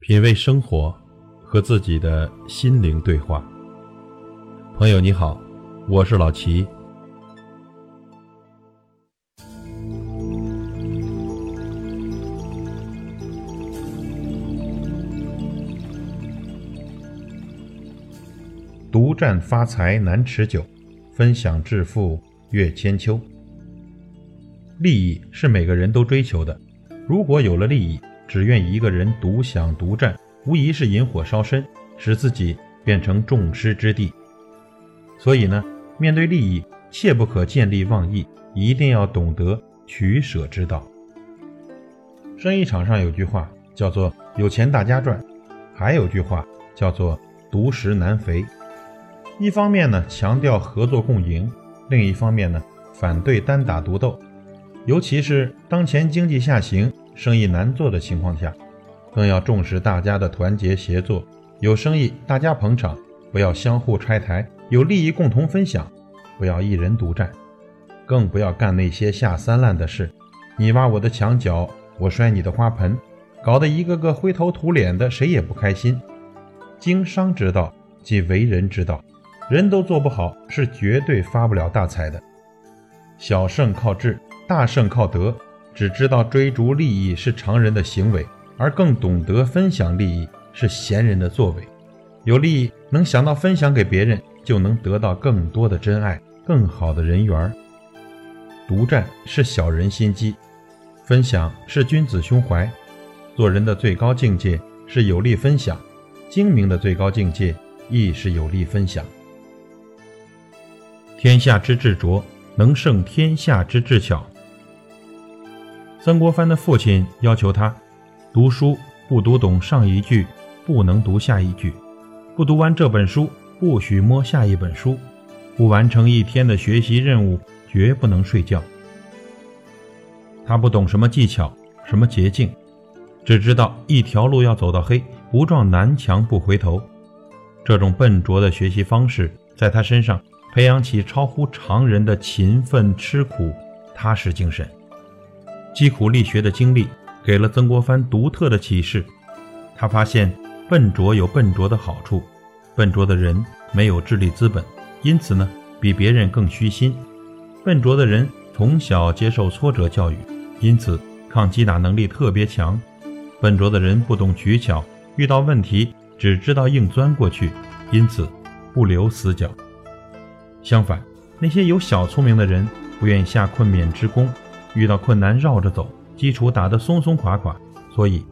品味生活，和自己的心灵对话。朋友你好，我是老齐。独占发财难持久，分享致富越千秋。利益是每个人都追求的，如果有了利益，只愿一个人独享独占，无疑是引火烧身，使自己变成众矢之的。所以呢，面对利益，切不可见利忘义，一定要懂得取舍之道。生意场上有句话叫做“有钱大家赚”，还有句话叫做“独食难肥”。一方面呢，强调合作共赢；另一方面呢，反对单打独斗。尤其是当前经济下行。生意难做的情况下，更要重视大家的团结协作。有生意大家捧场，不要相互拆台；有利益共同分享，不要一人独占。更不要干那些下三滥的事，你挖我的墙角，我摔你的花盆，搞得一个个灰头土脸的，谁也不开心。经商之道即为人之道，人都做不好，是绝对发不了大财的。小胜靠智，大胜靠德。只知道追逐利益是常人的行为，而更懂得分享利益是贤人的作为。有利益能想到分享给别人，就能得到更多的真爱，更好的人缘。独占是小人心机，分享是君子胸怀。做人的最高境界是有力分享，精明的最高境界亦是有力分享。天下之智拙，能胜天下之智巧。曾国藩的父亲要求他读书不读懂上一句，不能读下一句；不读完这本书，不许摸下一本书；不完成一天的学习任务，绝不能睡觉。他不懂什么技巧，什么捷径，只知道一条路要走到黑，不撞南墙不回头。这种笨拙的学习方式，在他身上培养起超乎常人的勤奋、吃苦、踏实精神。积苦力学的经历给了曾国藩独特的启示。他发现笨拙有笨拙的好处，笨拙的人没有智力资本，因此呢比别人更虚心。笨拙的人从小接受挫折教育，因此抗击打能力特别强。笨拙的人不懂取巧，遇到问题只知道硬钻过去，因此不留死角。相反，那些有小聪明的人不愿下困勉之功。遇到困难绕着走，基础打得松松垮垮，所以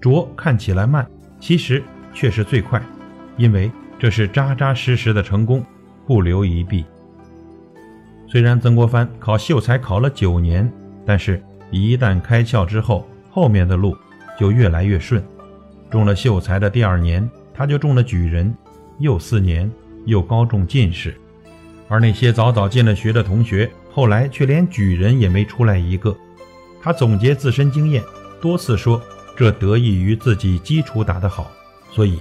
拙看起来慢，其实却是最快，因为这是扎扎实实的成功，不留一弊。虽然曾国藩考秀才考了九年，但是一旦开窍之后，后面的路就越来越顺。中了秀才的第二年，他就中了举人，又四年又高中进士，而那些早早进了学的同学。后来却连举人也没出来一个。他总结自身经验，多次说这得益于自己基础打得好。所以，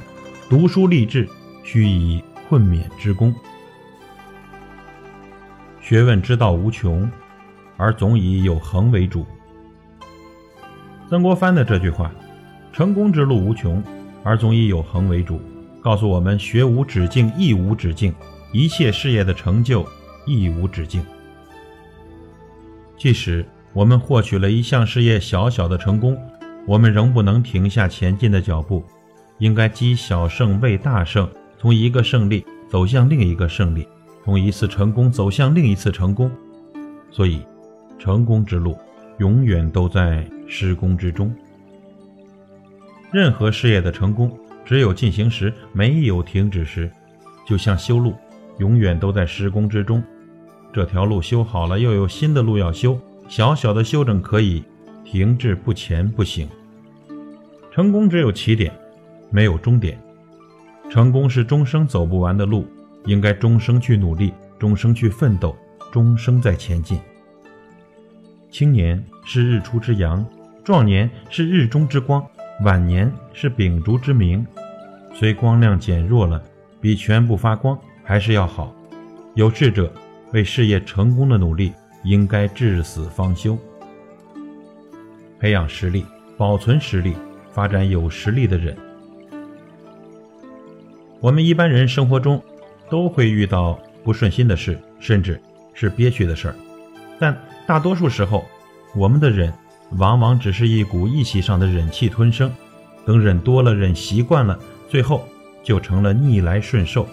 读书立志须以困勉之功。学问之道无穷，而总以有恒为主。曾国藩的这句话：“成功之路无穷，而总以有恒为主”，告诉我们：学无止境，亦无止境；一切事业的成就，亦无止境。即使我们获取了一项事业小小的成功，我们仍不能停下前进的脚步，应该积小胜为大胜，从一个胜利走向另一个胜利，从一次成功走向另一次成功。所以，成功之路永远都在施工之中。任何事业的成功，只有进行时，没有停止时。就像修路，永远都在施工之中。这条路修好了，又有新的路要修。小小的修整可以，停滞不前不行。成功只有起点，没有终点。成功是终生走不完的路，应该终生去努力，终生去奋斗，终生在前进。青年是日出之阳，壮年是日中之光，晚年是秉烛之明。虽光亮减弱了，比全部发光还是要好。有志者。为事业成功的努力，应该至死方休。培养实力，保存实力，发展有实力的人，我们一般人生活中都会遇到不顺心的事，甚至是憋屈的事儿，但大多数时候，我们的忍往往只是一股意气上的忍气吞声，等忍多了，忍习惯了，最后就成了逆来顺受。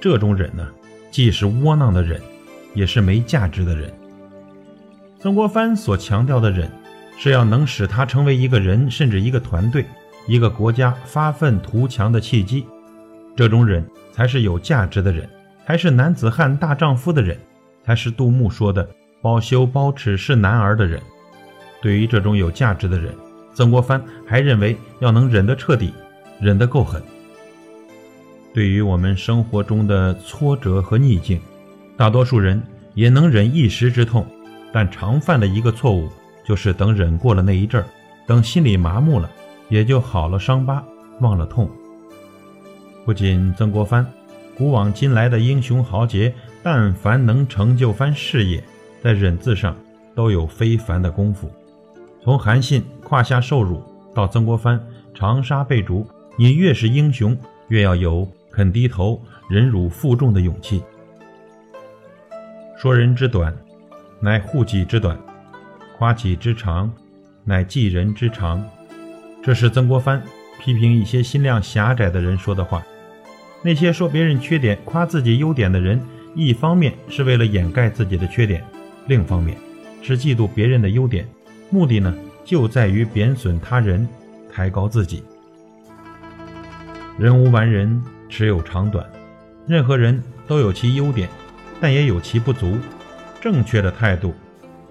这种忍呢，既是窝囊的忍，也是没价值的忍。曾国藩所强调的忍，是要能使他成为一个人，甚至一个团队、一个国家发愤图强的契机。这种忍才是有价值的忍，才是男子汉大丈夫的忍，才是杜牧说的“包羞包耻是男儿”的忍。对于这种有价值的忍，曾国藩还认为要能忍得彻底，忍得够狠。对于我们生活中的挫折和逆境，大多数人也能忍一时之痛，但常犯的一个错误就是等忍过了那一阵儿，等心里麻木了，也就好了伤疤忘了痛。不仅曾国藩，古往今来的英雄豪杰，但凡能成就番事业，在忍字上都有非凡的功夫。从韩信胯下受辱，到曾国藩长沙被逐，你越是英雄，越要有肯低头、忍辱负重的勇气。说人之短，乃护己之短；夸己之长，乃济人之长。这是曾国藩批评一些心量狭窄的人说的话。那些说别人缺点、夸自己优点的人，一方面是为了掩盖自己的缺点，另一方面是嫉妒别人的优点，目的呢就在于贬损他人，抬高自己。人无完人，持有长短。任何人都有其优点，但也有其不足。正确的态度，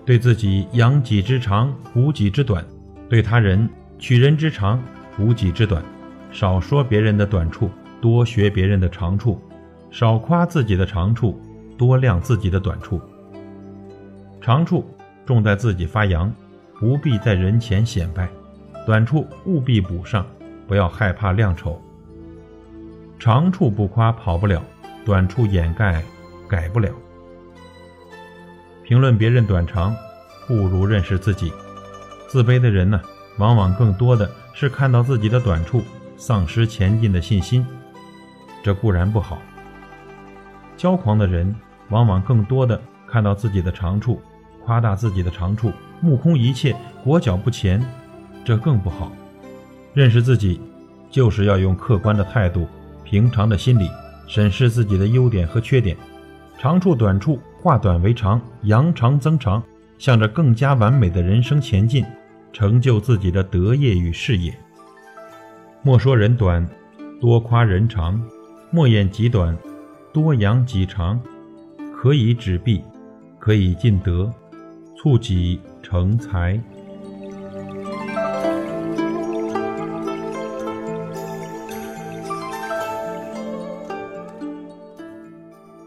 对自己扬己之长，补己之短；对他人取人之长，补己之短。少说别人的短处。多学别人的长处，少夸自己的长处，多亮自己的短处。长处重在自己发扬，不必在人前显摆；短处务必补上，不要害怕亮丑。长处不夸跑不了，短处掩盖改不了。评论别人短长，不如认识自己。自卑的人呢，往往更多的是看到自己的短处，丧失前进的信心。这固然不好。骄狂的人往往更多的看到自己的长处，夸大自己的长处，目空一切，裹脚不前，这更不好。认识自己，就是要用客观的态度、平常的心理审视自己的优点和缺点，长处短处化短为长，扬长增长，向着更加完美的人生前进，成就自己的德业与事业。莫说人短，多夸人长。莫言己短，多扬己长，可以止弊，可以尽德，促己成才。